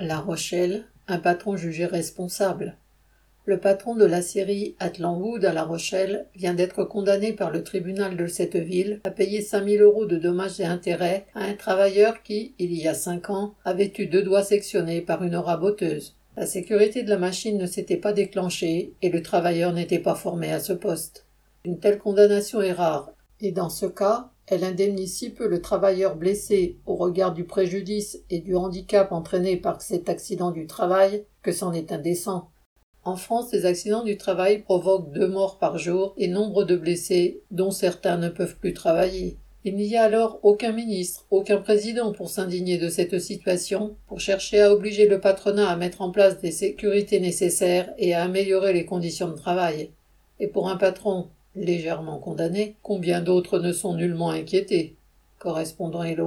La Rochelle, un patron jugé responsable. Le patron de la série Atlanwood à La Rochelle vient d'être condamné par le tribunal de cette ville à payer 5000 euros de dommages et intérêts à un travailleur qui, il y a cinq ans, avait eu deux doigts sectionnés par une raboteuse. La sécurité de la machine ne s'était pas déclenchée et le travailleur n'était pas formé à ce poste. Une telle condamnation est rare, et dans ce cas, elle indemnise si peu le travailleur blessé au regard du préjudice et du handicap entraîné par cet accident du travail que c'en est indécent. En France, les accidents du travail provoquent deux morts par jour et nombre de blessés, dont certains ne peuvent plus travailler. Il n'y a alors aucun ministre, aucun président pour s'indigner de cette situation, pour chercher à obliger le patronat à mettre en place des sécurités nécessaires et à améliorer les conditions de travail. Et pour un patron légèrement condamné, combien d'autres ne sont nullement inquiétés Correspondant Hello.